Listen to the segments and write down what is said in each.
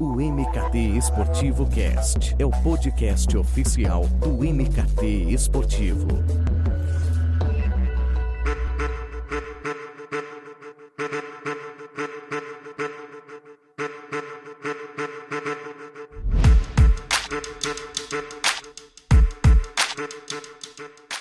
O MKT Esportivo Cast é o podcast oficial do MKT Esportivo.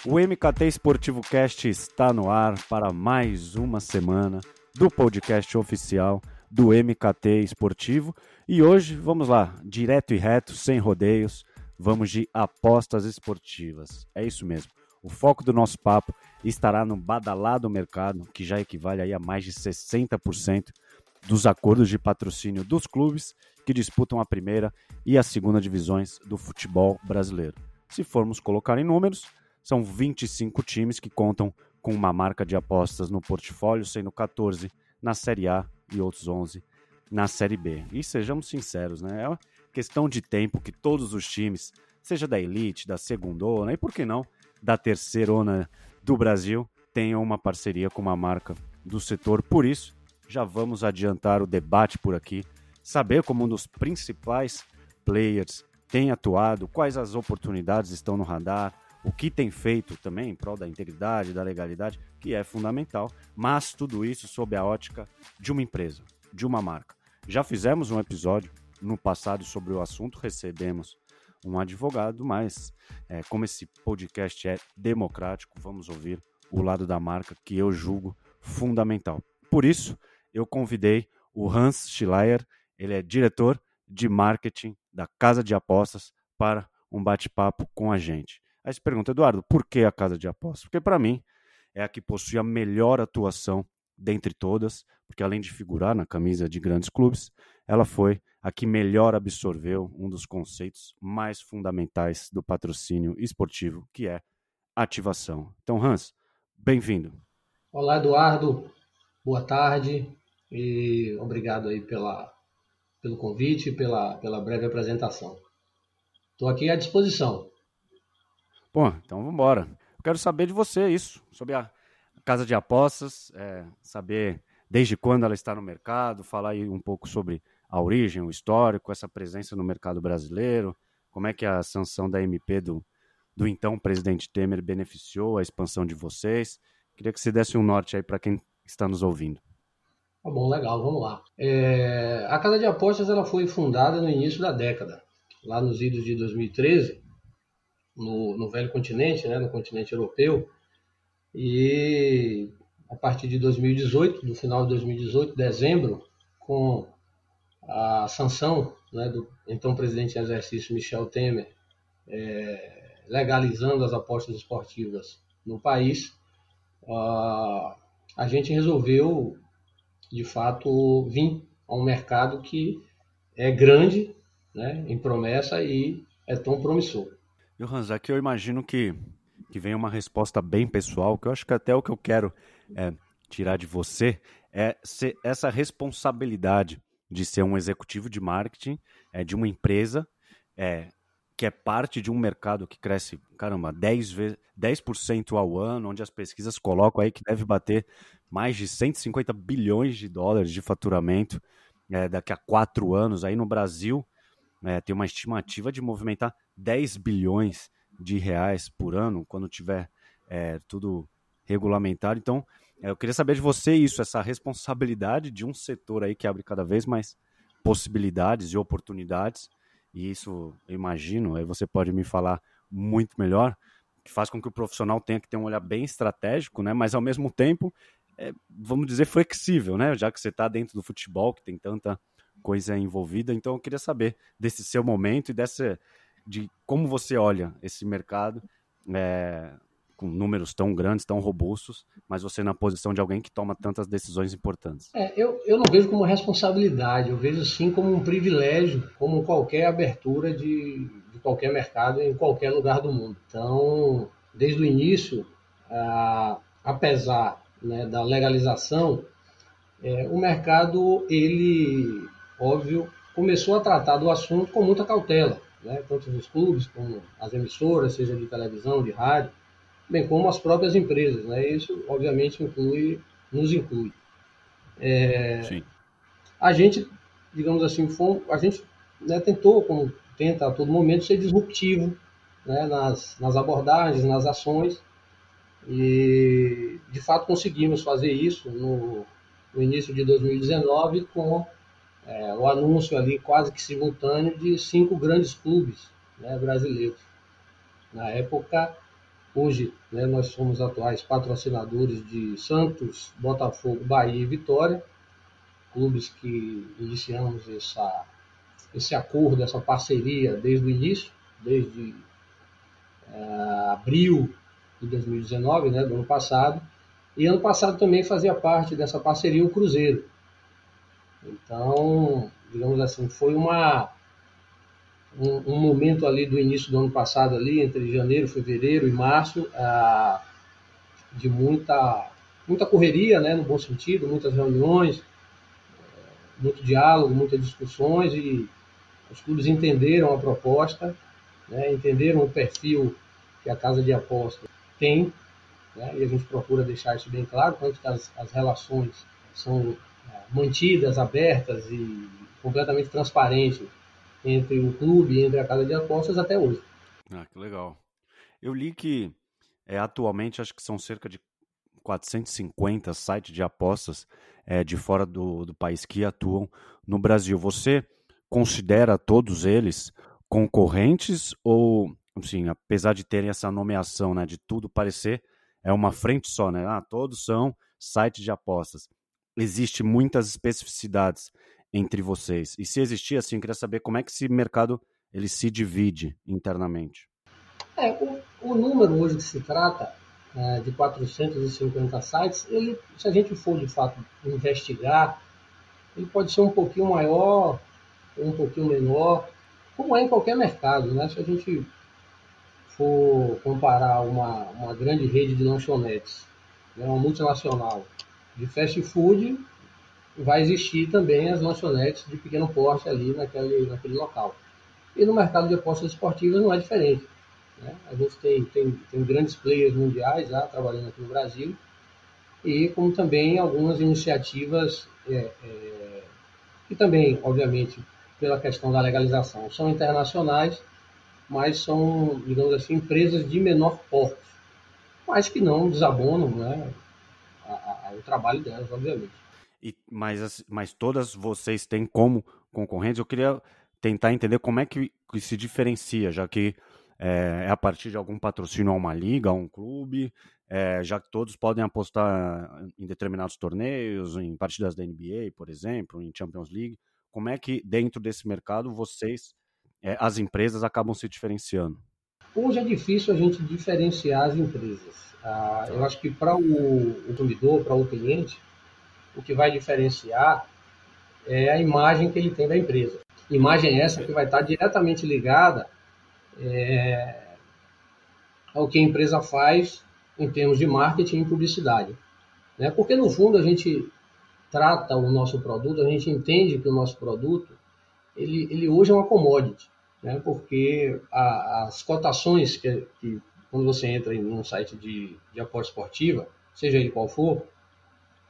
O MKT Esportivo Cast está no ar para mais uma semana do podcast oficial do MKT Esportivo. E hoje, vamos lá, direto e reto, sem rodeios, vamos de apostas esportivas. É isso mesmo. O foco do nosso papo estará no badalado mercado, que já equivale aí a mais de 60% dos acordos de patrocínio dos clubes que disputam a primeira e a segunda divisões do futebol brasileiro. Se formos colocar em números, são 25 times que contam com uma marca de apostas no portfólio, sendo 14 na Série A e outros 11 na Série B. E sejamos sinceros, né? É uma questão de tempo que todos os times, seja da elite, da segundona e por que não da terceirona do Brasil, tenham uma parceria com uma marca do setor. Por isso, já vamos adiantar o debate por aqui, saber como um dos principais players tem atuado, quais as oportunidades estão no radar, o que tem feito também em prol da integridade, da legalidade, que é fundamental, mas tudo isso sob a ótica de uma empresa, de uma marca. Já fizemos um episódio no passado sobre o assunto, recebemos um advogado, mas é, como esse podcast é democrático, vamos ouvir o lado da marca que eu julgo fundamental. Por isso, eu convidei o Hans Schleier, ele é diretor de marketing da Casa de Apostas, para um bate-papo com a gente. Aí você pergunta, Eduardo, por que a casa de apostas? Porque para mim é a que possui a melhor atuação dentre todas, porque além de figurar na camisa de grandes clubes, ela foi a que melhor absorveu um dos conceitos mais fundamentais do patrocínio esportivo, que é ativação. Então, Hans, bem-vindo. Olá, Eduardo. Boa tarde e obrigado aí pela, pelo convite e pela, pela breve apresentação. Estou aqui à disposição. Bom, então vamos embora. Quero saber de você isso, sobre a casa de apostas, é, saber desde quando ela está no mercado, falar aí um pouco sobre a origem, o histórico, essa presença no mercado brasileiro, como é que a sanção da MP do, do então presidente Temer beneficiou a expansão de vocês. Queria que você desse um norte aí para quem está nos ouvindo. Tá bom, legal, vamos lá. É, a Casa de Apostas ela foi fundada no início da década, lá nos idos de 2013, no, no velho continente, né, no continente europeu. E a partir de 2018, do final de 2018, dezembro, com a sanção né, do então presidente em exercício Michel Temer, é, legalizando as apostas esportivas no país, uh, a gente resolveu, de fato, vir a um mercado que é grande né, em promessa e é tão promissor. Johannes, aqui eu imagino que, que vem uma resposta bem pessoal, que eu acho que até o que eu quero é, tirar de você é essa responsabilidade de ser um executivo de marketing é, de uma empresa é, que é parte de um mercado que cresce, caramba, 10%, vezes, 10 ao ano, onde as pesquisas colocam aí que deve bater mais de 150 bilhões de dólares de faturamento é, daqui a quatro anos. Aí no Brasil é, tem uma estimativa de movimentar 10 bilhões de reais por ano quando tiver é, tudo regulamentado. Então, é, eu queria saber de você isso, essa responsabilidade de um setor aí que abre cada vez mais possibilidades e oportunidades. E isso, eu imagino, aí você pode me falar muito melhor, que faz com que o profissional tenha que ter um olhar bem estratégico, né? Mas ao mesmo tempo, é, vamos dizer, flexível, né? Já que você está dentro do futebol, que tem tanta coisa envolvida. Então eu queria saber desse seu momento e dessa de como você olha esse mercado é, com números tão grandes, tão robustos, mas você na posição de alguém que toma tantas decisões importantes. É, eu, eu não vejo como responsabilidade, eu vejo sim como um privilégio, como qualquer abertura de, de qualquer mercado em qualquer lugar do mundo. Então, desde o início, a, apesar né, da legalização, é, o mercado ele óbvio, começou a tratar do assunto com muita cautela, né? tanto os clubes como as emissoras, seja de televisão, de rádio, bem como as próprias empresas. Né? Isso, obviamente, inclui, nos inclui. É, a gente digamos assim, foi, a gente né, tentou, como tenta a todo momento, ser disruptivo né, nas, nas abordagens, nas ações, e de fato conseguimos fazer isso no, no início de 2019 com é, o anúncio ali quase que simultâneo de cinco grandes clubes né, brasileiros. Na época, hoje né, nós somos atuais patrocinadores de Santos, Botafogo, Bahia e Vitória, clubes que iniciamos essa, esse acordo, essa parceria desde o início, desde é, abril de 2019, né, do ano passado. E ano passado também fazia parte dessa parceria o Cruzeiro. Então, digamos assim, foi uma um, um, momento ali do início do ano passado ali entre janeiro, fevereiro e março ah, de muita muita correria, né, no bom sentido, muitas reuniões, muito diálogo, muitas discussões e os clubes entenderam a proposta, né, entenderam o perfil que a casa de apostas tem, né, e a gente procura deixar isso bem claro, tanto que as, as relações são mantidas, abertas e completamente transparentes entre o clube e entre a casa de apostas até hoje. Ah, que legal. Eu li que é, atualmente acho que são cerca de 450 sites de apostas é, de fora do, do país que atuam no Brasil. Você considera todos eles concorrentes ou, assim, apesar de terem essa nomeação, né, de tudo parecer é uma frente só, né? Ah, todos são sites de apostas. Existe muitas especificidades entre vocês. E se existir, assim, eu queria saber como é que esse mercado ele se divide internamente. É, o, o número hoje que se trata é, de 450 sites, ele, se a gente for de fato investigar, ele pode ser um pouquinho maior ou um pouquinho menor, como é em qualquer mercado, né? Se a gente for comparar uma, uma grande rede de lanchonetes, né, uma multinacional de fast food, vai existir também as lanchonetes de pequeno porte ali naquele, naquele local. E no mercado de apostas esportivas não é diferente. Né? A gente tem, tem, tem grandes players mundiais já trabalhando aqui no Brasil, e como também algumas iniciativas é, é, que também, obviamente, pela questão da legalização, são internacionais, mas são, digamos assim, empresas de menor porte, mas que não desabonam né, a, o trabalho delas, obviamente. E, mas, mas todas vocês têm como concorrentes? Eu queria tentar entender como é que, que se diferencia, já que é, é, a partir de algum patrocínio a uma liga, a um clube, é, já que todos podem apostar em determinados torneios, em partidas da NBA, por exemplo, em Champions League. Como é que dentro desse mercado vocês, é, as empresas, acabam se diferenciando? Hoje é difícil a gente diferenciar as empresas. Ah, eu acho que para o, consumidor, para o cliente, o que vai diferenciar é a imagem que ele tem da empresa. Imagem essa que vai estar diretamente ligada é, ao que a empresa faz em termos de marketing e publicidade. Né? Porque, no fundo, a gente trata o nosso produto, a gente entende que o nosso produto, ele, ele hoje é uma commodity, né? porque a, as cotações que, que, quando você entra em um site de, de aposta esportiva, seja ele qual for,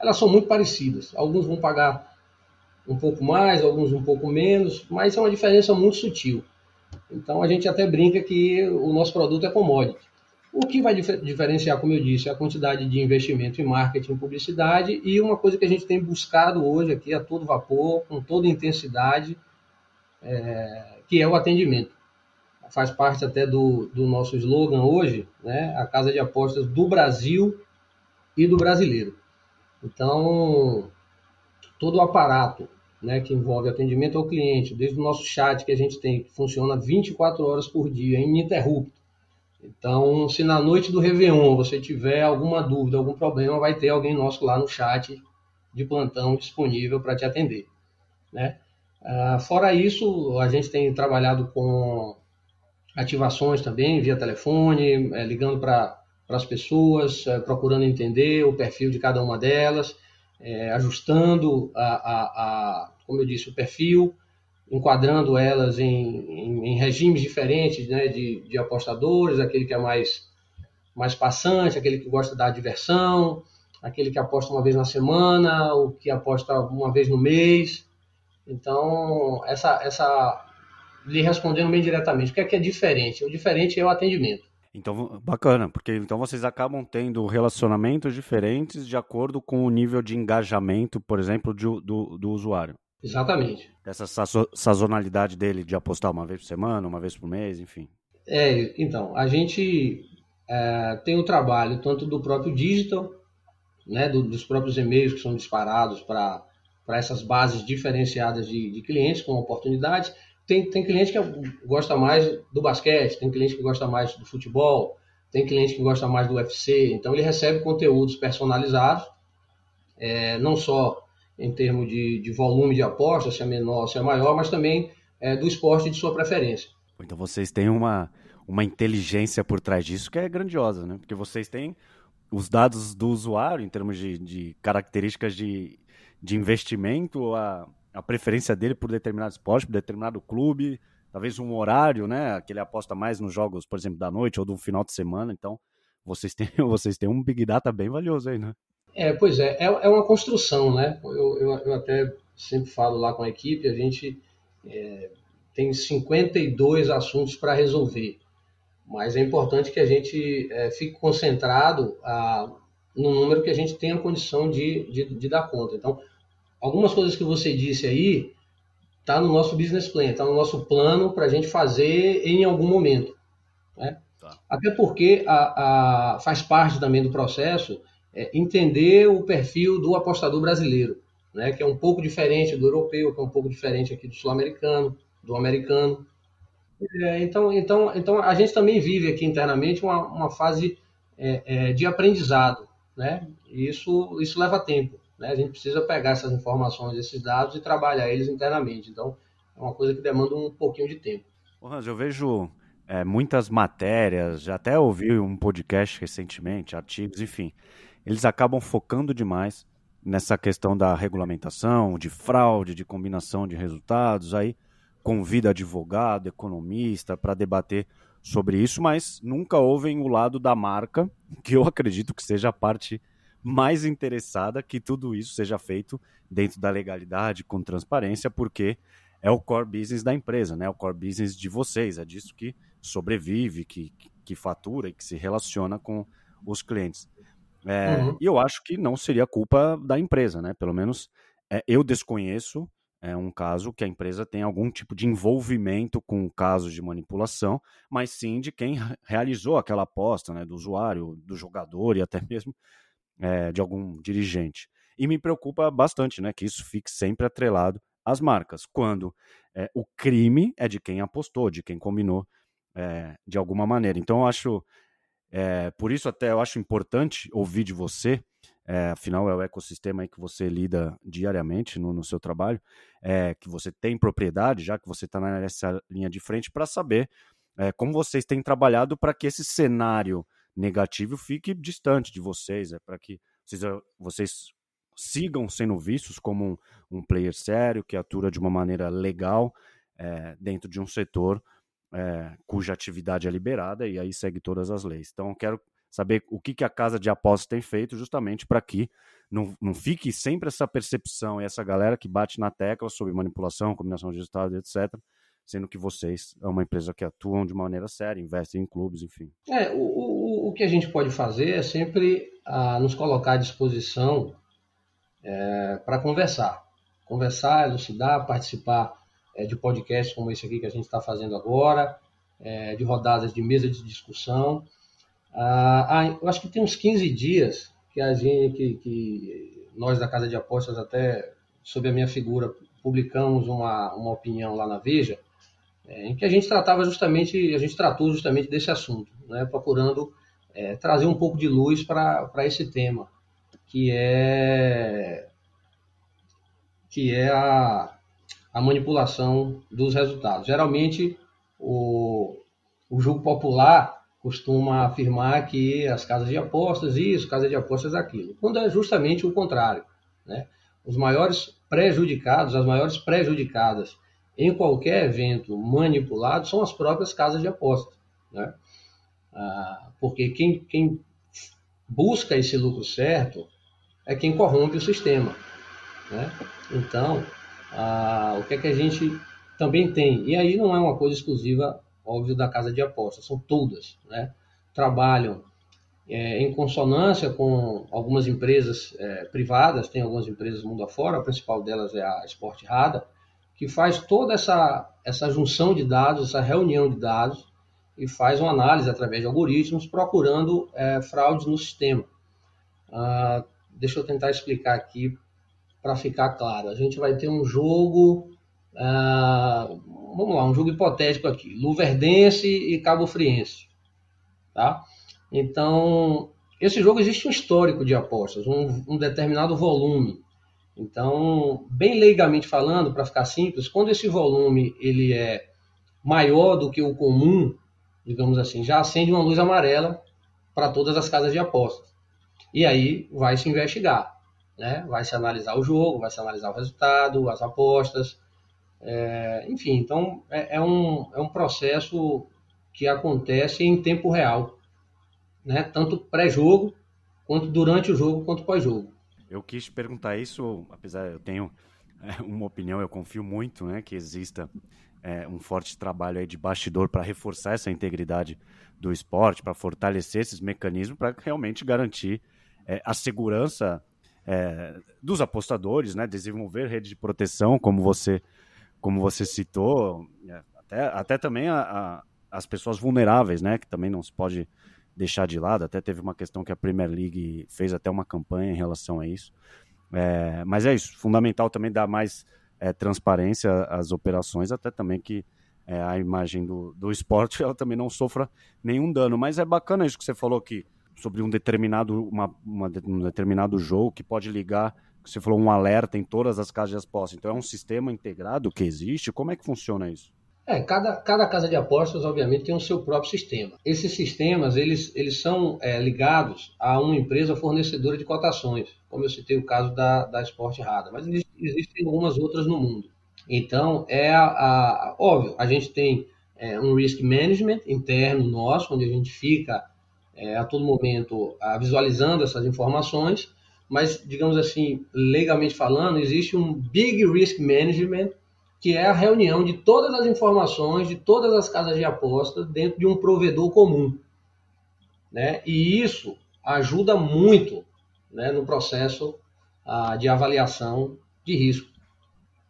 elas são muito parecidas. Alguns vão pagar um pouco mais, alguns um pouco menos, mas é uma diferença muito sutil. Então a gente até brinca que o nosso produto é commodity. O que vai diferenciar, como eu disse, é a quantidade de investimento em marketing publicidade e uma coisa que a gente tem buscado hoje aqui a todo vapor, com toda intensidade, é, que é o atendimento. Faz parte até do, do nosso slogan hoje, né? a casa de apostas do Brasil e do brasileiro. Então, todo o aparato né, que envolve atendimento ao cliente, desde o nosso chat que a gente tem, que funciona 24 horas por dia, ininterrupto. Então, se na noite do Réveillon você tiver alguma dúvida, algum problema, vai ter alguém nosso lá no chat de plantão disponível para te atender. Né? Ah, fora isso, a gente tem trabalhado com ativações também via telefone, é, ligando para as pessoas, é, procurando entender o perfil de cada uma delas é, ajustando, a, a, a, como eu disse, o perfil, enquadrando elas em, em, em regimes diferentes né, de, de, apostadores, aquele que é mais, mais passante, aquele que gosta da diversão, aquele que aposta uma vez na semana, o que aposta uma vez no mês. Então, essa, essa lhe respondendo bem diretamente, o que é que é diferente? O diferente é o atendimento. Então, bacana, porque então vocês acabam tendo relacionamentos diferentes de acordo com o nível de engajamento, por exemplo, do, do, do usuário. Exatamente. Essa sazonalidade dele de apostar uma vez por semana, uma vez por mês, enfim. É, então, a gente é, tem o trabalho tanto do próprio digital, né, do, dos próprios e-mails que são disparados para essas bases diferenciadas de, de clientes com oportunidades, tem, tem cliente que gosta mais do basquete, tem cliente que gosta mais do futebol, tem cliente que gosta mais do UFC. Então ele recebe conteúdos personalizados, é, não só em termos de, de, volume de aposta, se é menor, se é maior, mas também é, do esporte de sua preferência. Então vocês têm uma, uma inteligência por trás disso que é grandiosa, né? Porque vocês têm os dados do usuário em termos de, de características de, de investimento, a, a preferência dele por determinado esporte, por determinado clube, talvez um horário, né? Que ele aposta mais nos jogos, por exemplo, da noite ou do final de semana. Então, vocês têm, vocês têm um Big Data bem valioso aí, né? É, pois é, é, é uma construção, né? Eu, eu, eu, até sempre falo lá com a equipe, a gente é, tem 52 assuntos para resolver, mas é importante que a gente é, fique concentrado a, no número que a gente tenha condição de, de, de dar conta. Então, algumas coisas que você disse aí tá no nosso business plan, tá no nosso plano para a gente fazer em algum momento, né? Tá. Até porque a, a, faz parte também do processo é, entender o perfil do apostador brasileiro, né? Que é um pouco diferente do europeu, que é um pouco diferente aqui do sul-americano, do americano. É, então, então, então a gente também vive aqui internamente uma, uma fase é, é de aprendizado, né? E isso isso leva tempo. Né? A gente precisa pegar essas informações, esses dados e trabalhar eles internamente. Então, é uma coisa que demanda um pouquinho de tempo. Hans, eu vejo é, muitas matérias, já até ouvi um podcast recentemente, artigos, enfim. Eles acabam focando demais nessa questão da regulamentação, de fraude, de combinação de resultados. Aí convida advogado, economista para debater sobre isso, mas nunca ouvem o lado da marca, que eu acredito que seja a parte mais interessada que tudo isso seja feito dentro da legalidade, com transparência, porque é o core business da empresa, né? O core business de vocês, é disso que sobrevive, que, que fatura e que se relaciona com os clientes. É, uhum. E eu acho que não seria culpa da empresa, né? Pelo menos é, eu desconheço é, um caso que a empresa tem algum tipo de envolvimento com casos de manipulação, mas sim de quem realizou aquela aposta, né? Do usuário, do jogador e até mesmo é, de algum dirigente. E me preocupa bastante né, que isso fique sempre atrelado às marcas, quando é, o crime é de quem apostou, de quem combinou é, de alguma maneira. Então, eu acho, é, por isso até eu acho importante ouvir de você, é, afinal é o ecossistema aí que você lida diariamente no, no seu trabalho, é, que você tem propriedade, já que você está nessa linha de frente, para saber como vocês têm trabalhado para que esse cenário negativo fique distante de vocês, é para que vocês, ah, vocês, sigam sendo vistos como um, um, player sério, que atua de uma maneira legal é, dentro de um setor é, cuja atividade é liberada e aí segue todas as leis. Então, eu quero saber o que, que a casa de apostas tem feito justamente para que não, não fique sempre essa percepção e essa galera que bate na tecla sobre manipulação, combinação de resultados, etc., sendo que vocês é uma empresa que atuam de maneira séria, investem em clubes, enfim. É, o, o, o que a gente pode fazer é sempre ah, nos colocar à disposição é, para conversar. Conversar, elucidar, participar é, de podcasts como esse aqui que a gente está fazendo agora, é, de rodadas de mesa de discussão. Ah, ah, eu acho que tem uns 15 dias que a gente, que, que nós da Casa de Apostas, até sob a minha figura, publicamos uma, uma opinião lá na Veja, é, em que a gente tratava justamente, a gente tratou justamente desse assunto, né, procurando é, trazer um pouco de luz para esse tema, que é que é a, a manipulação dos resultados. Geralmente, o, o jogo popular costuma afirmar que as casas de apostas isso, casas de apostas aquilo, quando é justamente o contrário. Né? Os maiores prejudicados, as maiores prejudicadas em qualquer evento manipulado são as próprias casas de aposta. Né? Ah, porque quem, quem busca esse lucro certo é quem corrompe o sistema. Né? Então, ah, o que é que a gente também tem. E aí não é uma coisa exclusiva, óbvio, da casa de apostas, são todas, né? Trabalham é, em consonância com algumas empresas é, privadas, tem algumas empresas mundo afora, a principal delas é a Sport Rada, que faz toda essa, essa junção de dados, essa reunião de dados, e faz uma análise através de algoritmos procurando é, fraudes no sistema. Ah, deixa eu tentar explicar aqui para ficar claro. A gente vai ter um jogo, ah, vamos lá, um jogo hipotético aqui, Luverdense e Cabo Friense, tá? Então, esse jogo existe um histórico de apostas, um, um determinado volume. Então, bem leigamente falando, para ficar simples, quando esse volume ele é maior do que o comum, digamos assim, já acende uma luz amarela para todas as casas de apostas. E aí vai se investigar, né? vai se analisar o jogo, vai se analisar o resultado, as apostas, é, enfim, então é, é, um, é um processo que acontece em tempo real, né? tanto pré-jogo, quanto durante o jogo, quanto pós-jogo. Eu quis perguntar isso, apesar eu tenho é, uma opinião, eu confio muito né, que exista é, um forte trabalho aí de bastidor para reforçar essa integridade do esporte, para fortalecer esses mecanismos, para realmente garantir é, a segurança é, dos apostadores, né, desenvolver rede de proteção, como você, como você citou, até, até também a, a, as pessoas vulneráveis, né, que também não se pode deixar de lado. Até teve uma questão que a Premier League fez até uma campanha em relação a isso. É, mas é isso, fundamental também dar mais é, transparência às operações, até também que é, a imagem do, do esporte ela também não sofra nenhum dano. Mas é bacana isso que você falou aqui sobre um determinado, uma, uma, um determinado jogo que pode ligar, você falou um alerta em todas as casas de apostas. Então é um sistema integrado que existe? Como é que funciona isso? É, cada, cada casa de apostas, obviamente, tem o seu próprio sistema. Esses sistemas, eles, eles são é, ligados a uma empresa fornecedora de cotações, como eu citei o caso da, da Sport Rada, mas existem algumas outras no mundo. Então, é a, a óbvio, a gente tem é, um risk management interno nosso, onde a gente fica é, a todo momento a, visualizando essas informações, mas, digamos assim, legalmente falando, existe um big risk management que é a reunião de todas as informações de todas as casas de apostas dentro de um provedor comum. Né? E isso ajuda muito né, no processo ah, de avaliação de risco.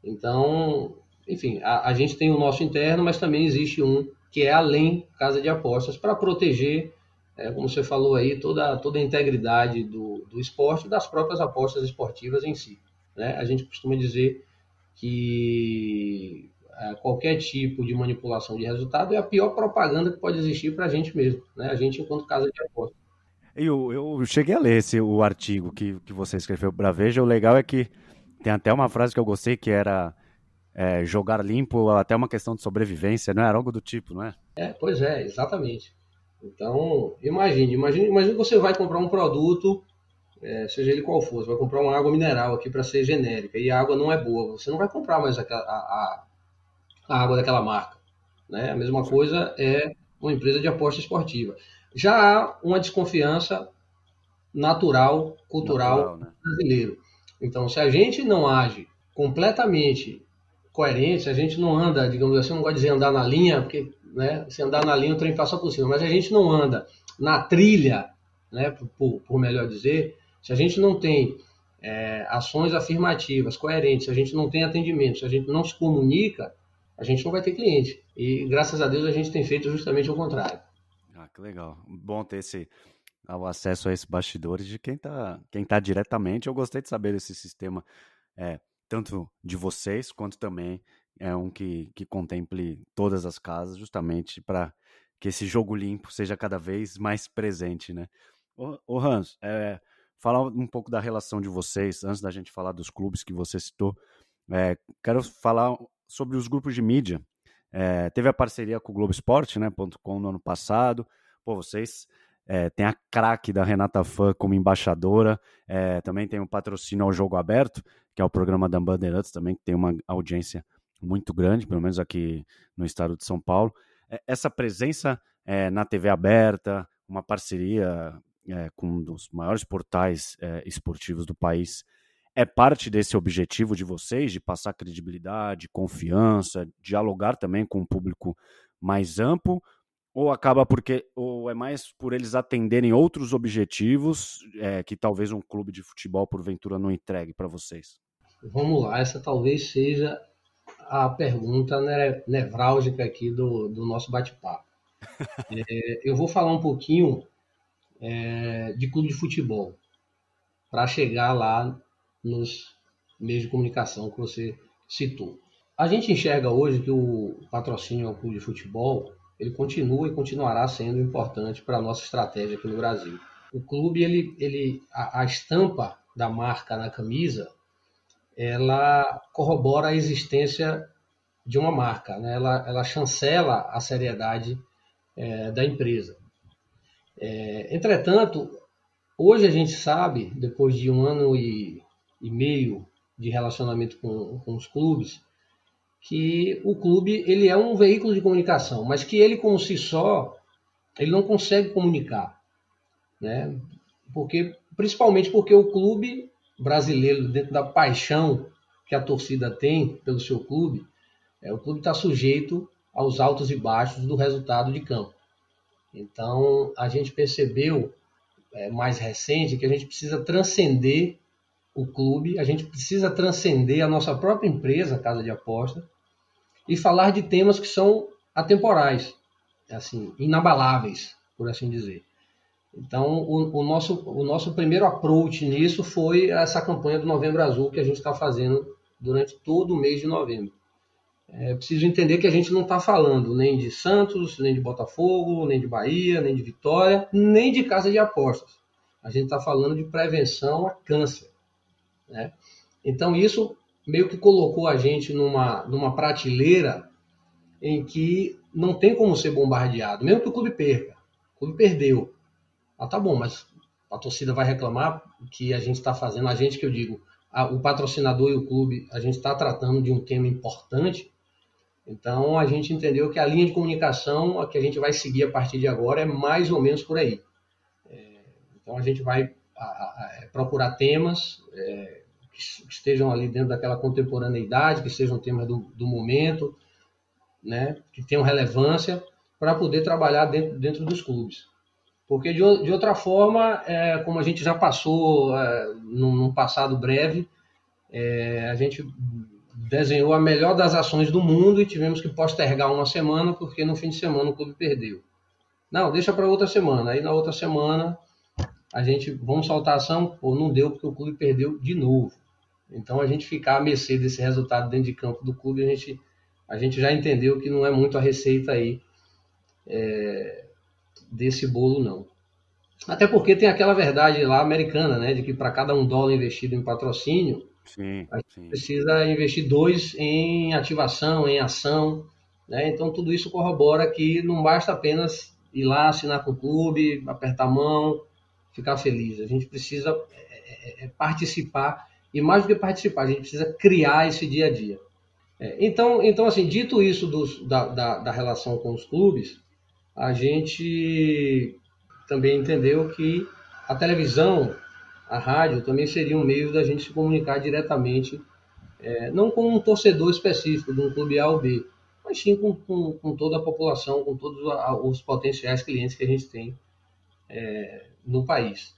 Então, enfim, a, a, gente tem o nosso interno, mas também existe um que é além casa de apostas para proteger, é, como você falou aí, toda, toda a integridade do, do esporte das próprias apostas esportivas em si. Né? A gente costuma dizer que é, qualquer tipo de manipulação de resultado é a pior propaganda que pode existir para a gente mesmo, né? A gente enquanto casa de aposta. Eu, eu cheguei a ler esse, o artigo que, que você escreveu para Veja. O legal é que tem até uma frase que eu gostei que era é, jogar limpo até uma questão de sobrevivência, não é? Era algo do tipo, não é? É, pois é, exatamente. Então, imagine, imagine, imagine que você vai comprar um produto é, seja ele qual for, você vai comprar uma água mineral aqui para ser genérica e a água não é boa, você não vai comprar mais a, a, a água daquela marca. Né? A mesma coisa é uma empresa de aposta esportiva. Já há uma desconfiança natural, cultural natural, né? brasileiro. Então, se a gente não age completamente coerente, se a gente não anda, digamos assim, não gosto de dizer andar na linha, porque né, se andar na linha o trem passa por cima, mas a gente não anda na trilha, né, por, por melhor dizer, se a gente não tem é, ações afirmativas, coerentes, se a gente não tem atendimento, se a gente não se comunica, a gente não vai ter cliente. E graças a Deus a gente tem feito justamente o contrário. Ah, que legal. Bom ter esse o acesso a esses bastidores de quem está quem tá diretamente. Eu gostei de saber desse sistema, é, tanto de vocês, quanto também é um que, que contemple todas as casas, justamente para que esse jogo limpo seja cada vez mais presente, né? Ô, ô Hans, é, falar um pouco da relação de vocês, antes da gente falar dos clubes que você citou. É, quero falar sobre os grupos de mídia. É, teve a parceria com o Globo Esporte, né, .com, no ano passado. Pô, vocês é, tem a craque da Renata Fã como embaixadora. É, também tem o um patrocínio ao Jogo Aberto, que é o programa da Bandeirantes também, que tem uma audiência muito grande, pelo menos aqui no estado de São Paulo. É, essa presença é, na TV aberta, uma parceria é, com um dos maiores portais é, esportivos do país, é parte desse objetivo de vocês, de passar credibilidade, confiança, dialogar também com um público mais amplo? Ou acaba porque, ou é mais por eles atenderem outros objetivos é, que talvez um clube de futebol porventura não entregue para vocês? Vamos lá, essa talvez seja a pergunta nevrálgica aqui do, do nosso bate-papo. é, eu vou falar um pouquinho é, de clube de futebol para chegar lá nos meios de comunicação que você citou. A gente enxerga hoje que o patrocínio ao clube de futebol ele continua e continuará sendo importante para a nossa estratégia aqui no Brasil. O clube, ele, ele, a, a estampa da marca na camisa, ela corrobora a existência de uma marca, né? ela, ela chancela a seriedade é, da empresa. É, entretanto, hoje a gente sabe, depois de um ano e, e meio de relacionamento com, com os clubes, que o clube ele é um veículo de comunicação, mas que ele como si só ele não consegue comunicar, né? Porque principalmente porque o clube brasileiro dentro da paixão que a torcida tem pelo seu clube, é, o clube está sujeito aos altos e baixos do resultado de campo. Então a gente percebeu é, mais recente que a gente precisa transcender o clube, a gente precisa transcender a nossa própria empresa, Casa de Aposta, e falar de temas que são atemporais, assim, inabaláveis, por assim dizer. Então, o, o, nosso, o nosso primeiro approach nisso foi essa campanha do Novembro Azul que a gente está fazendo durante todo o mês de novembro. É preciso entender que a gente não está falando nem de Santos, nem de Botafogo, nem de Bahia, nem de Vitória, nem de casa de apostas. A gente está falando de prevenção a câncer. Né? Então, isso meio que colocou a gente numa, numa prateleira em que não tem como ser bombardeado, mesmo que o clube perca. O clube perdeu. Ah, tá bom, mas a torcida vai reclamar que a gente está fazendo, a gente que eu digo, a, o patrocinador e o clube, a gente está tratando de um tema importante. Então a gente entendeu que a linha de comunicação a que a gente vai seguir a partir de agora é mais ou menos por aí. É, então a gente vai é, procurar temas é, que, que, estejam ali dentro daquela contemporaneidade, que sejam temas do, do momento, né, que tenham relevância para poder trabalhar dentro, dentro dos clubes. Porque de, de outra forma, é, como a gente já passou é, num, num, passado breve, é, a gente desenhou a melhor das ações do mundo e tivemos que postergar uma semana porque no fim de semana o clube perdeu. Não, deixa para outra semana. Aí na outra semana a gente vamos soltar a ação, pô, não deu porque o clube perdeu de novo. Então a gente ficar à mercê desse resultado dentro de campo do clube, a gente, a gente já entendeu que não é muito a receita aí é, desse bolo, não. Até porque tem aquela verdade lá americana, né, de que para cada um dólar investido em patrocínio, sim, a gente sim. precisa investir dois em ativação, em ação. Né? Então tudo isso corrobora que não basta apenas ir lá assinar com o clube, apertar a mão, ficar feliz. A gente precisa é, é, é, participar e mais do que participar, a gente precisa criar esse dia a dia. Então, então, assim, dito isso dos, da, da, da relação com os clubes, a gente também entendeu que a televisão, a rádio, também seria um meio da gente se comunicar diretamente, é, não com um torcedor específico de um clube A ou B, mas sim com, com, com toda a população, com todos os potenciais clientes que a gente tem é, no país.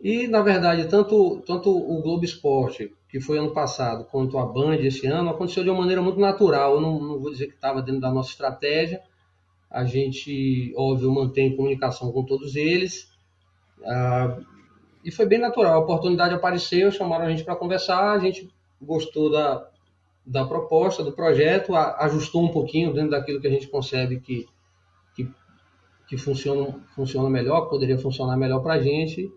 E, na verdade, tanto, tanto o Globo Esporte, que foi ano passado, quanto a Band esse ano, aconteceu de uma maneira muito natural. Eu não, não vou dizer que estava dentro da nossa estratégia. A gente, óbvio, mantém comunicação com todos eles. Ah, e foi bem natural. A oportunidade apareceu, chamaram a gente para conversar, a gente gostou da, da proposta, do projeto, ajustou um pouquinho dentro daquilo que a gente concebe que, que, que funciona, funciona melhor, que poderia funcionar melhor para a gente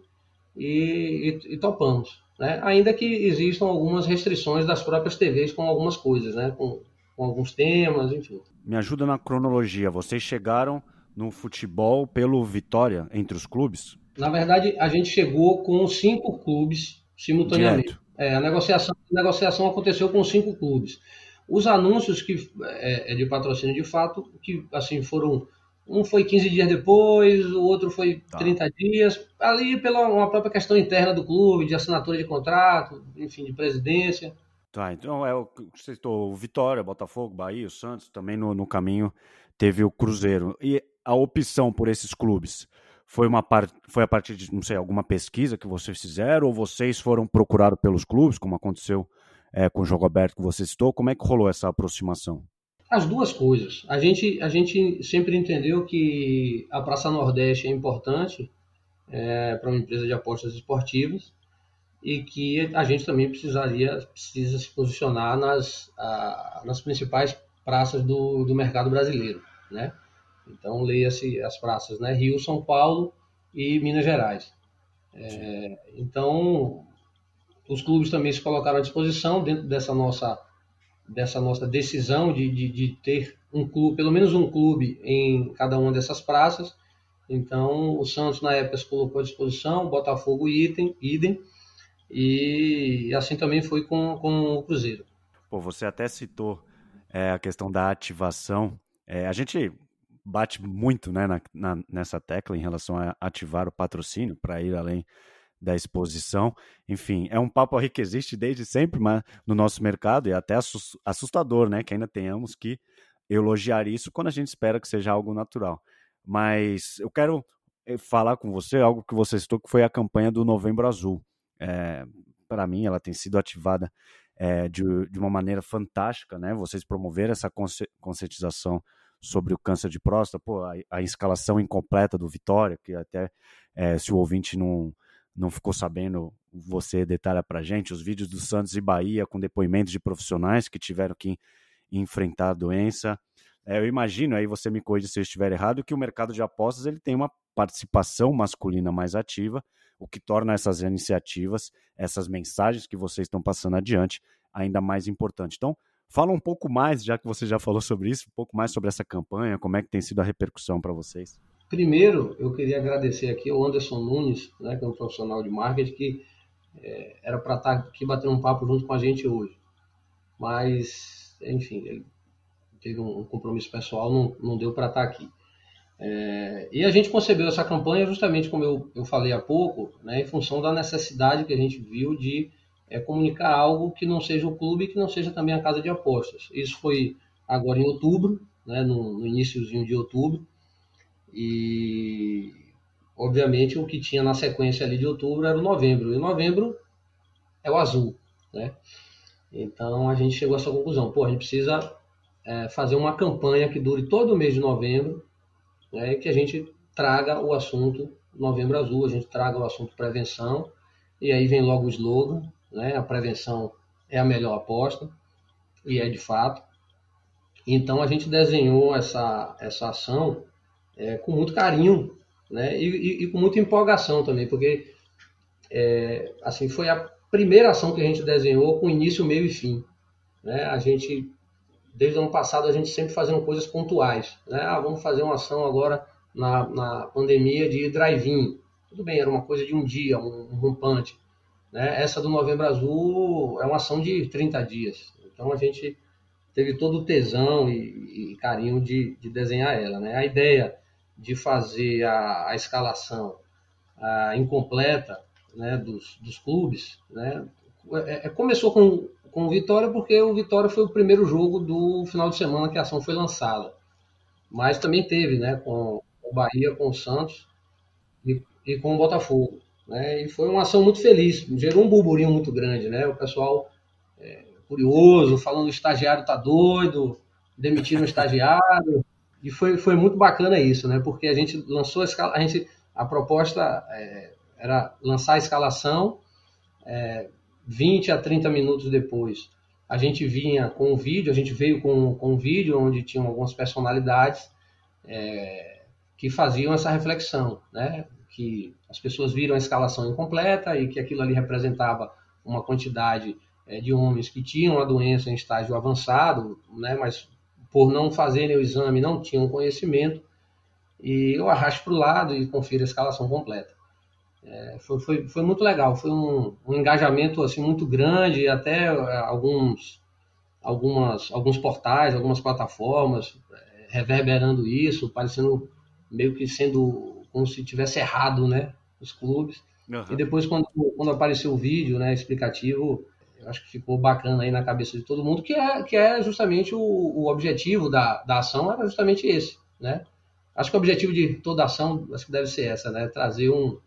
e, e, e topamos. Né? Ainda que existam algumas restrições das próprias TVs com algumas coisas, né? com, com alguns temas, enfim. Me ajuda na cronologia. Vocês chegaram no futebol pelo Vitória entre os clubes? Na verdade, a gente chegou com cinco clubes simultaneamente. É, a negociação, a negociação aconteceu com cinco clubes. Os anúncios que é, é, de patrocínio de fato que assim foram Um foi 15 dias depois, o outro foi tá. 30 dias, ali pela uma própria questão interna do clube, de assinatura de contrato, enfim, de presidência. Tá, então é o que você citou, o Vitória, Botafogo, Bahia, o Santos, também no, no caminho teve o Cruzeiro. E a opção por esses clubes foi, uma par... foi a partir de, não sei, alguma pesquisa que vocês fizeram ou vocês foram procurados pelos clubes, como aconteceu é, com o jogo aberto que você citou? Como é que rolou essa aproximação? As duas coisas. A gente, a gente sempre entendeu que a Praça Nordeste é importante é, para uma empresa de apostas esportivas e que a gente também precisaria precisa se posicionar nas, a, nas principais praças do, do mercado brasileiro, né? Então leia-se as praças, né? Rio, São Paulo e Minas Gerais. É, então os clubes também se colocaram à disposição dentro dessa nossa dessa nossa decisão de, de, de, ter um clube, pelo menos um clube em cada uma dessas praças. Então, o Santos na época se colocou à disposição, o Botafogo idem, idem e assim também foi com, com o Cruzeiro. Pô, você até citou é, a questão da ativação. É, a gente bate muito né, na, na, nessa tecla em relação a ativar o patrocínio para ir além da exposição. Enfim, é um papo que existe desde sempre mas, no nosso mercado e até assustador, né? Que ainda tenhamos que elogiar isso quando a gente espera que seja algo natural. Mas eu quero eh, falar com você algo que você citou, que foi a campanha do Novembro Azul. É, Para mim, ela tem sido ativada é, de, de uma maneira fantástica, né? Vocês promoveram essa conscientização sobre o câncer de próstata, pô, a, a escalação incompleta do Vitória, que até é, se o ouvinte não, não ficou sabendo, você detalha para gente os vídeos do Santos e Bahia com depoimentos de profissionais que tiveram que enfrentar a doença. É, eu imagino, aí você me corrija se eu estiver errado, que o mercado de apostas ele tem uma participação masculina mais ativa, o que torna essas iniciativas, essas mensagens que vocês estão passando adiante, ainda mais importante. Então, fala um pouco mais, já que você já falou sobre isso, um pouco mais sobre essa campanha, como é que tem sido a repercussão para vocês. Primeiro, eu queria agradecer aqui ao Anderson Nunes, né, que é um profissional de marketing, que é, era para estar tá aqui batendo um papo junto com a gente hoje. Mas, enfim, ele teve um compromisso pessoal, não, não deu para estar tá aqui. É, e a gente concebeu essa campanha justamente como eu, eu falei há pouco, né, em função da necessidade que a gente viu de é, comunicar algo que não seja o clube e que não seja também a casa de apostas. Isso foi agora em outubro, né, no, no iníciozinho de outubro. E, obviamente, o que tinha na sequência ali de outubro era o novembro. E novembro é o azul, né? Então, a gente chegou a essa conclusão. Pô, a gente precisa é, fazer uma campanha que dure todo o mês de novembro, né? que a gente traga o assunto Novembro Azul, a gente traga o assunto prevenção, e aí vem logo o slogan, né? A prevenção é a melhor aposta, e é de fato. Então a gente desenhou essa, essa ação é, com muito carinho, né? E, e, e, com muita empolgação também, porque é, assim foi a primeira ação que a gente desenhou com início, meio e fim. Né? A gente desde o ano passado a gente sempre fazendo coisas pontuais, né? Ah, vamos fazer uma ação agora na, na pandemia de drive-in. Tudo bem, era uma coisa de um dia, um, um rompante. Né? Essa do Novembro Azul é uma ação de 30 dias. Então a gente teve todo o tesão e, e carinho de, de, desenhar ela. Né? A ideia de fazer a, a escalação a, incompleta né, dos, dos clubes, né, é, é, começou com, com o Vitória porque o Vitória foi o primeiro jogo do final de semana que a ação foi lançada. Mas também teve né, com o Bahia, com o Santos e, e com o Botafogo. Né, e foi uma ação muito feliz, gerou um burburinho muito grande. Né, o pessoal é, curioso, falando o estagiário tá doido, demitindo o estagiário. E foi, foi muito bacana isso, né? Porque a gente lançou a escala, a gente a proposta é, era lançar a escalação é, 20 a 30 minutos depois. A gente vinha com o vídeo, a gente veio com, com um vídeo onde tinham algumas personalidades é, que faziam essa reflexão, né? Que as pessoas viram a escalação incompleta e que aquilo ali representava uma quantidade é, de homens que tinham a doença em estágio avançado, né? Mas por não fazerem o exame, não tinham conhecimento, e eu arrasto para o lado e confiro a escalação completa. É, foi, foi, foi muito legal, foi um, um, engajamento assim muito grande, até é, alguns, algumas, alguns portais, algumas plataformas é, reverberando isso, parecendo meio que sendo como se tivesse errado, né? Os clubes. Uhum. E depois, quando, quando apareceu o vídeo né, explicativo, eu acho que ficou bacana aí na cabeça de todo mundo, que é, que é justamente o, o objetivo da, da ação, era justamente esse, né? Acho que o objetivo de toda ação, acho que deve ser essa, né? Trazer um,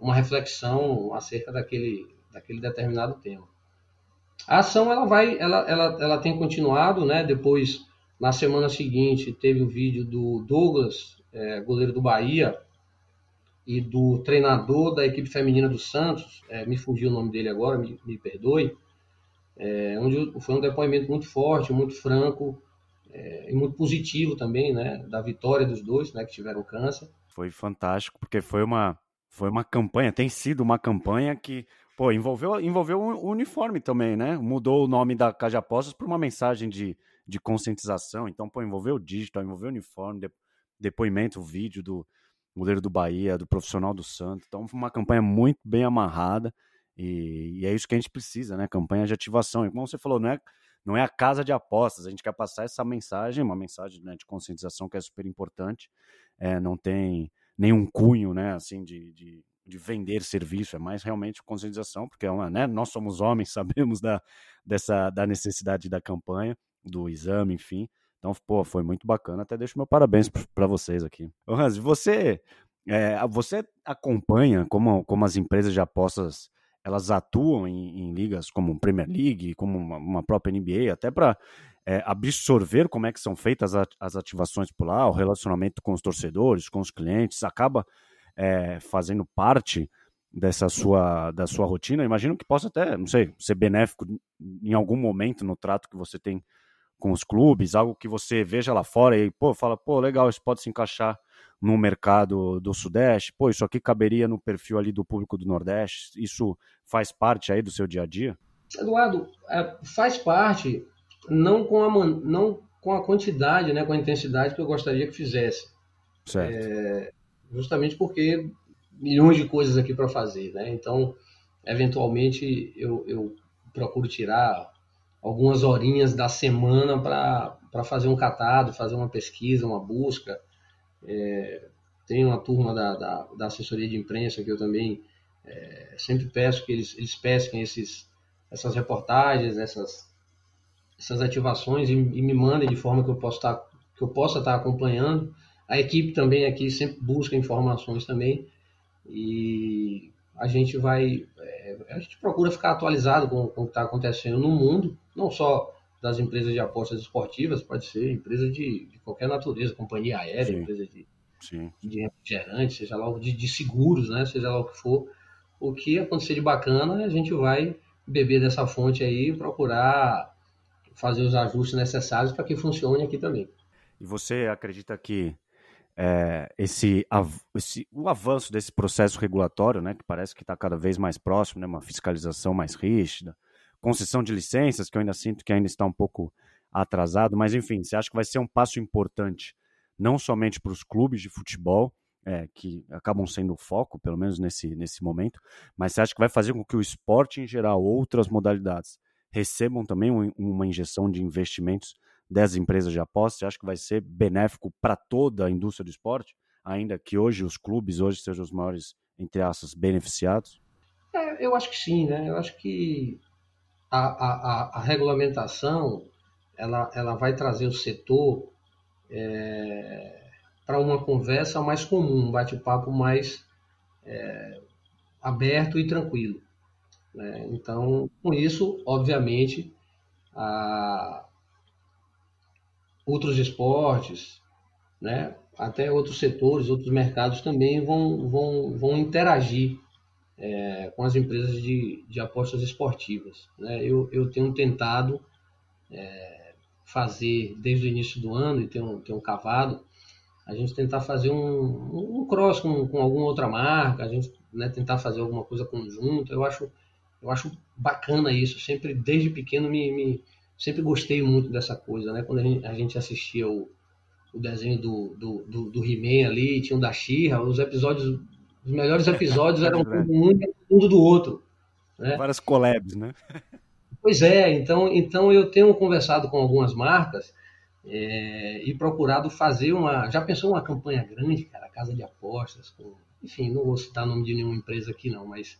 uma reflexão acerca daquele, daquele determinado tema. A ação, ela vai, ela, ela, ela tem continuado, né? Depois, na semana seguinte, teve o vídeo do Douglas, é, goleiro do Bahia, e do treinador da equipe feminina do Santos, é, me fugiu o nome dele agora, me, me perdoe, é, onde foi um depoimento muito forte, muito franco é, e muito positivo também, né, da vitória dos dois, né, que tiveram câncer. Foi fantástico, porque foi uma, foi uma campanha, tem sido uma campanha que, pô, envolveu, envolveu o uniforme também, né, mudou o nome da Caja Apostas por uma mensagem de, de conscientização, então, pô, envolveu o digital, envolveu o uniforme, de, depoimento, o vídeo do goleiro do Bahia, do profissional do Santos. Então, foi uma campanha muito bem amarrada e, e, é isso que a gente precisa, né? Campanha de ativação. E como você falou, não é, não é a casa de apostas. A gente quer passar essa mensagem, uma mensagem né, de conscientização que é super importante. É, não tem nenhum cunho, né? Assim, de, de, de, vender serviço. É mais realmente conscientização, porque é uma, né? Nós somos homens, sabemos da, dessa, da necessidade da campanha, do exame, enfim. Então, pô, foi muito bacana. Até deixo meu parabéns para vocês aqui. Ô, Hans, você, é, você acompanha como, como as empresas de apostas elas atuam em, em ligas como Premier League, como uma, uma própria NBA, até para é, absorver como é que são feitas as, as ativações por lá, o relacionamento com os torcedores, com os clientes, acaba é, fazendo parte dessa sua da sua rotina. Imagino que possa até, não sei, ser benéfico em algum momento no trato que você tem com os clubes, algo que você veja lá fora e pô, fala, pô, legal, isso pode se encaixar no mercado do Sudeste, pô, isso aqui caberia no perfil ali do público do Nordeste, isso faz parte aí do seu dia a dia? Eduardo, é, faz parte, não com a, não com a quantidade, né, com a intensidade que eu gostaria que fizesse. Certo. É, justamente porque milhões de coisas aqui para fazer, né? Então, eventualmente, eu, eu procuro tirar algumas horinhas da semana para fazer um catado, fazer uma pesquisa, uma busca. É, tem uma turma da, da, da, assessoria de imprensa que eu também é, sempre peço que eles, eles pesquem esses, essas reportagens, essas, essas ativações e, e me mandem de forma que eu, possa estar, que eu possa estar acompanhando. A equipe também aqui sempre busca informações também e a gente vai, é, a gente procura ficar atualizado com, com o que está acontecendo no mundo, não só das empresas de apostas esportivas, pode ser empresa de, de qualquer natureza, companhia aérea, Sim. empresa de, Sim. de refrigerante, seja lá de, de seguros, né, seja lá o que for. O que acontecer de bacana, a gente vai beber dessa fonte aí e procurar fazer os ajustes necessários para que funcione aqui também. E você acredita que é, esse, esse, o avanço desse processo regulatório, né, que parece que está cada vez mais próximo, né, uma fiscalização mais rígida, concessão de licenças, que eu ainda sinto que ainda está um pouco atrasado, mas enfim, você acha que vai ser um passo importante, não somente para os clubes de futebol, é, que acabam sendo o foco, pelo menos nesse, nesse momento, mas você acha que vai fazer com que o esporte em geral, outras modalidades, recebam também um, uma injeção de investimentos das empresas de apostas? Você acha que vai ser benéfico para toda a indústria do esporte, ainda que hoje os clubes hoje sejam os maiores, entre aspas, beneficiados? É, eu acho que sim, né? Eu acho que a, a, a regulamentação ela, ela vai trazer o setor é, para uma conversa mais comum, um bate-papo mais é, aberto e tranquilo. Né? Então, com isso, obviamente, a, outros esportes, né? até outros setores, outros mercados também vão, vão, vão interagir é, com as empresas de, de apostas esportivas. Né? Eu, eu tenho tentado é, fazer desde o início do ano e tenho, tenho cavado, a gente tentar fazer um, um cross com, com alguma outra marca, a gente né, tentar fazer alguma coisa conjunta. Eu acho, eu acho bacana isso. Sempre, desde pequeno, me, me sempre gostei muito dessa coisa. Né? Quando a gente, a gente assistia o, o desenho do, do, do, do He-Man ali, tinha o da She-Ra, os episódios os melhores episódios eram um do outro. Né? Várias collabs, né? Pois é, então, então eu tenho conversado com algumas marcas é, e procurado fazer uma. Já pensou uma campanha grande, cara, casa de apostas, com, enfim, não vou citar o nome de nenhuma empresa aqui não, mas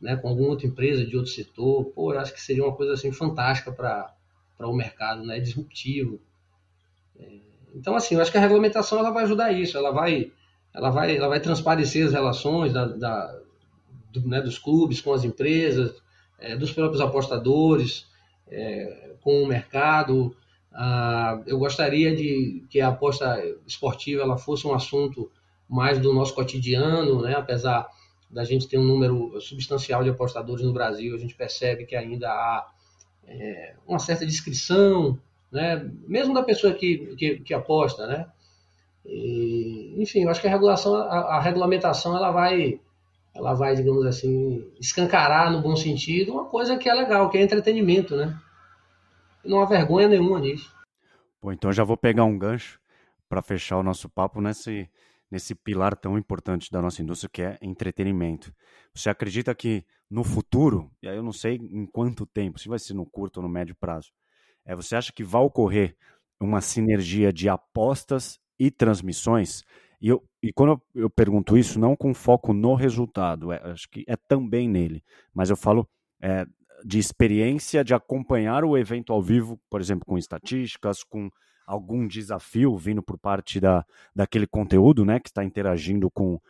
né, com alguma outra empresa de outro setor, pô, eu acho que seria uma coisa assim fantástica para o mercado, né, disruptivo. É, então, assim, eu acho que a regulamentação ela vai ajudar isso, ela vai, ela vai, ela vai transparecer as relações da, da do, né, dos clubes com as empresas, é, dos próprios apostadores, é, com o mercado. Ah, eu gostaria de que a aposta esportiva ela fosse um assunto mais do nosso cotidiano, né? apesar da gente ter um número substancial de apostadores no Brasil, a gente percebe que ainda há é, uma certa descrição, né? mesmo da pessoa que, que, que aposta. Né? E, enfim, eu acho que a regulação, a, a regulamentação ela vai ela vai, digamos assim, escancarar no bom sentido uma coisa que é legal, que é entretenimento, né? Não há vergonha nenhuma nisso. Então já vou pegar um gancho para fechar o nosso papo nesse, nesse pilar tão importante da nossa indústria que é entretenimento. Você acredita que no futuro, e aí eu não sei em quanto tempo, se vai ser no curto ou no médio prazo, é, você acha que vai ocorrer uma sinergia de apostas e transmissões? E, eu, e quando eu, eu pergunto isso, não com foco no resultado, é, acho que é também nele, mas eu falo é, de experiência de acompanhar o evento ao vivo, por exemplo, com estatísticas, com algum desafio vindo por parte da, daquele conteúdo né, que está interagindo com,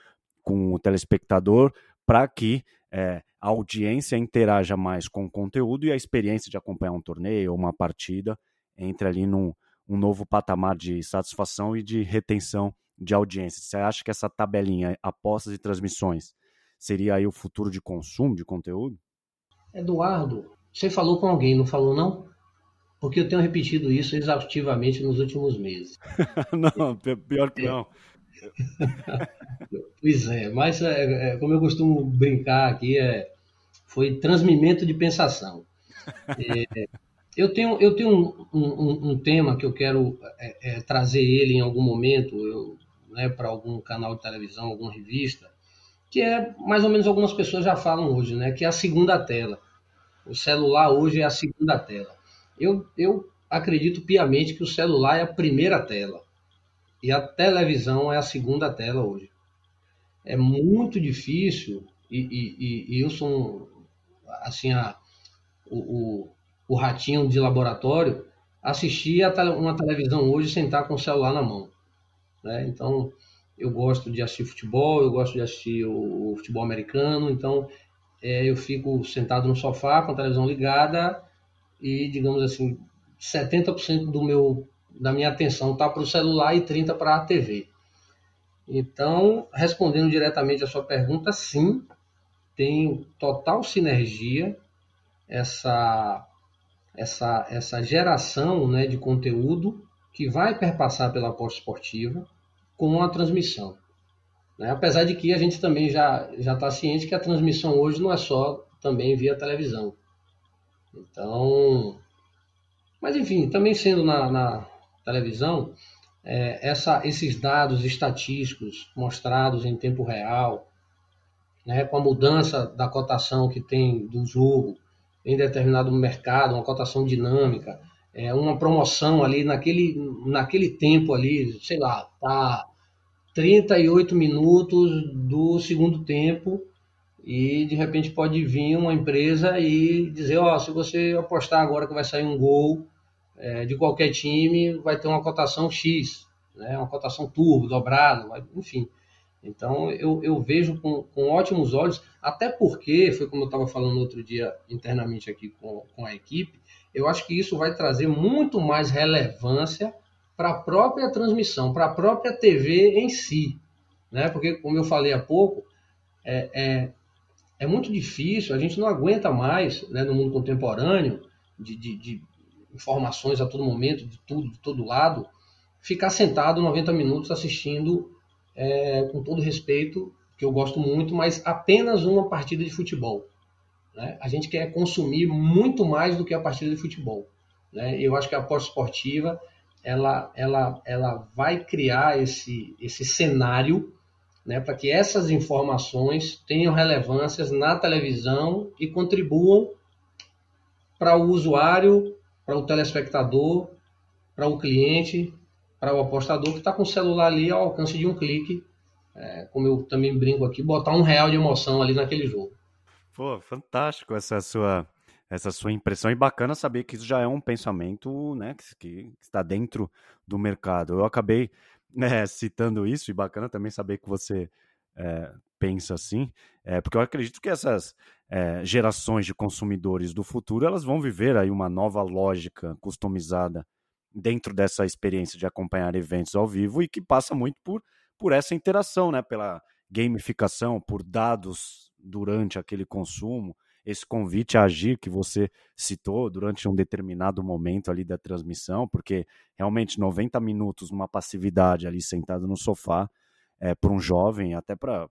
com o telespectador, para que é, a audiência interaja mais com o conteúdo e a experiência de acompanhar um torneio ou uma partida entre ali num um novo patamar de satisfação e de retenção de audiência. Você acha que essa tabelinha, apostas e transmissões, seria aí o futuro de consumo de conteúdo? Eduardo, você falou com alguém, não falou não? Porque eu tenho repetido isso exaustivamente nos últimos meses. não, pior que não. pois é, mas é, é, como eu costumo brincar aqui, é, foi transmimento de pensação. É, eu tenho, eu tenho um, um, um, tema que eu quero é, é, trazer ele em algum momento, eu né, para algum canal de televisão, alguma revista, que é mais ou menos algumas pessoas já falam hoje, né, que é a segunda tela. O celular hoje é a segunda tela. Eu, eu acredito piamente que o celular é a primeira tela e a televisão é a segunda tela hoje. É muito difícil e, e, e eu sou assim a, o, o, o, ratinho de laboratório assistir uma televisão hoje sem estar com o celular na mão. Né? Então, eu gosto de assistir futebol, eu gosto de assistir o, o futebol americano, então é, eu fico sentado no sofá com a televisão ligada e, digamos assim, 70% do meu, da minha atenção está para o celular e 30% para a TV. Então, respondendo diretamente a sua pergunta, sim, tem total sinergia essa, essa, essa geração né, de conteúdo que vai perpassar pela aposta esportiva com a transmissão. Né? Apesar de que a gente também já está ciente que a transmissão hoje não é só também via televisão. Então, mas enfim, também sendo na, na televisão, é, essa, esses dados estatísticos mostrados em tempo real, né, com a mudança da cotação que tem do jogo em determinado mercado, uma cotação dinâmica, é, uma promoção ali naquele, naquele tempo ali, sei lá, tá 38 minutos do segundo tempo e de repente pode vir uma empresa e dizer, ó, oh, se você apostar agora que vai sair um gol é, de qualquer time, vai ter uma cotação X, né, uma cotação turbo, dobrada, enfim. Então eu, eu vejo com, com ótimos olhos, até porque, foi como eu estava falando outro dia internamente aqui com, com a equipe, eu acho que isso vai trazer muito mais relevância para a própria transmissão, para a própria TV em si. Né? Porque, como eu falei há pouco, é, é, é muito difícil, a gente não aguenta mais, né, no mundo contemporâneo, de, de, de, informações a todo momento, de tudo, de todo lado, ficar sentado 90 minutos assistindo, é, com todo respeito, que eu gosto muito, mas apenas uma partida de futebol. Né? A gente quer consumir muito mais do que a partida de futebol. Né? Eu acho que a aposta esportiva ela, ela, ela vai criar esse, esse cenário né, para que essas informações tenham relevâncias na televisão e contribuam para o usuário, para o telespectador, para o cliente, para o apostador que está com o celular ali ao alcance de um clique, é, como eu também brinco aqui, botar um real de emoção ali naquele jogo. Pô, fantástico essa sua essa sua impressão e bacana saber que isso já é um pensamento né, que, que está dentro do mercado. Eu acabei né, citando isso e bacana também saber que você é, pensa assim, é, porque eu acredito que essas é, gerações de consumidores do futuro elas vão viver aí uma nova lógica customizada dentro dessa experiência de acompanhar eventos ao vivo e que passa muito por, por essa interação, né, pela gamificação, por dados durante aquele consumo, esse convite a agir que você citou durante um determinado momento ali da transmissão, porque realmente 90 minutos numa passividade ali sentado no sofá, é, para um jovem, até para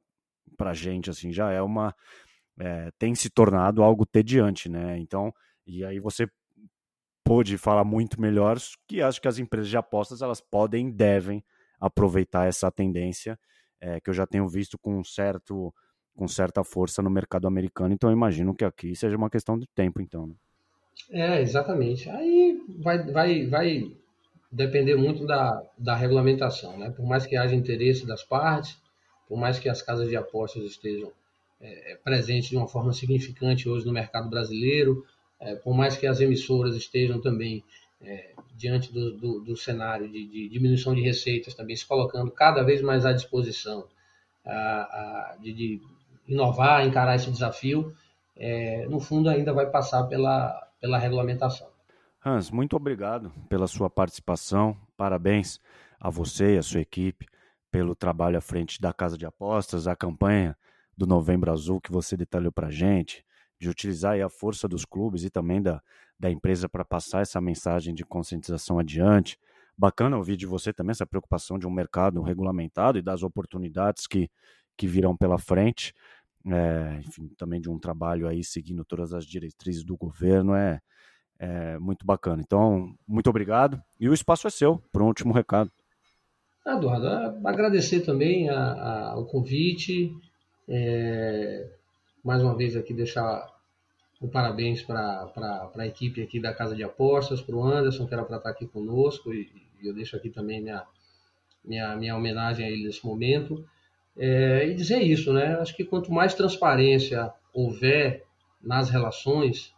a gente, assim, já é uma. É, tem se tornado algo tediante, né? Então, e aí você pôde falar muito melhor que acho que as empresas de apostas elas podem e devem aproveitar essa tendência é, que eu já tenho visto com certo com certa força no mercado americano, então imagino que aqui seja uma questão de tempo, então. Né? É, exatamente. Aí vai, vai, vai depender muito da, da regulamentação, né? Por mais que haja interesse das partes, por mais que as casas de apostas estejam é presentes de uma forma significante hoje no mercado brasileiro, é, por mais que as emissoras estejam também é, diante do, do, do cenário de, de, diminuição de receitas, também se colocando cada vez mais à disposição a, a, de, de inovar, encarar esse desafio, é, no fundo ainda vai passar pela, pela regulamentação. Hans, muito obrigado pela sua participação. Parabéns a você e a sua equipe pelo trabalho à frente da Casa de Apostas, a campanha do Novembro Azul que você detalhou para gente, de utilizar a força dos clubes e também da, da empresa para passar essa mensagem de conscientização adiante. Bacana ouvir de você também essa preocupação de um mercado regulamentado e das oportunidades que, que virão pela frente é, enfim, também de um trabalho aí seguindo todas as diretrizes do governo, é, é muito bacana. Então, muito obrigado. E o espaço é seu para um último recado. Eduardo, agradecer também a, a, o convite, é, mais uma vez aqui deixar o parabéns para a equipe aqui da Casa de Apostas, para o Anderson, que era para estar aqui conosco, e, e, eu deixo aqui também minha, minha, minha homenagem a ele nesse momento. É, e dizer isso, né? Acho que quanto mais transparência houver nas relações,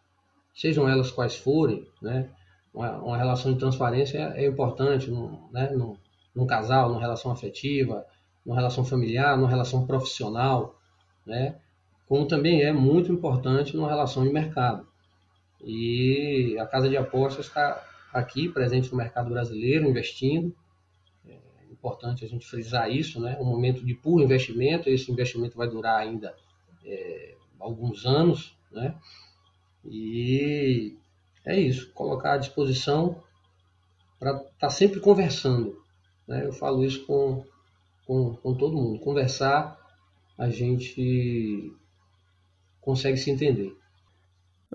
sejam elas quais forem, né? Uma, uma relação de transparência é, importante num, né? num, num casal, numa relação afetiva, numa relação familiar, numa relação profissional, né? Como também é muito importante numa relação de mercado. E a Casa de Apostas está aqui, presente no mercado brasileiro, investindo, importante a gente frisar isso, né? Um momento de puro investimento, esse investimento vai durar ainda é, alguns anos, né? E é isso, colocar à disposição para estar tá sempre conversando, né? Eu falo isso com, com, com todo mundo. Conversar, a gente consegue se entender.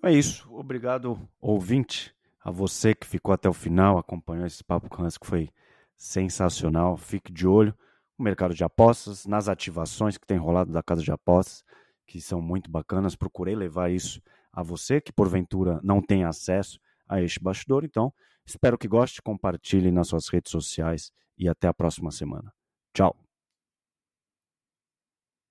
É isso. Obrigado, ouvinte, a você que ficou até o final, acompanhou esse papo com Hans, que foi sensacional. Fique de olho no mercado de apostas, nas ativações que tem rolado da casa de apostas, que são muito bacanas. Procurei levar isso a você que porventura não tem acesso a este bastidor. Então, espero que goste, compartilhe nas suas redes sociais e até a próxima semana. Tchau.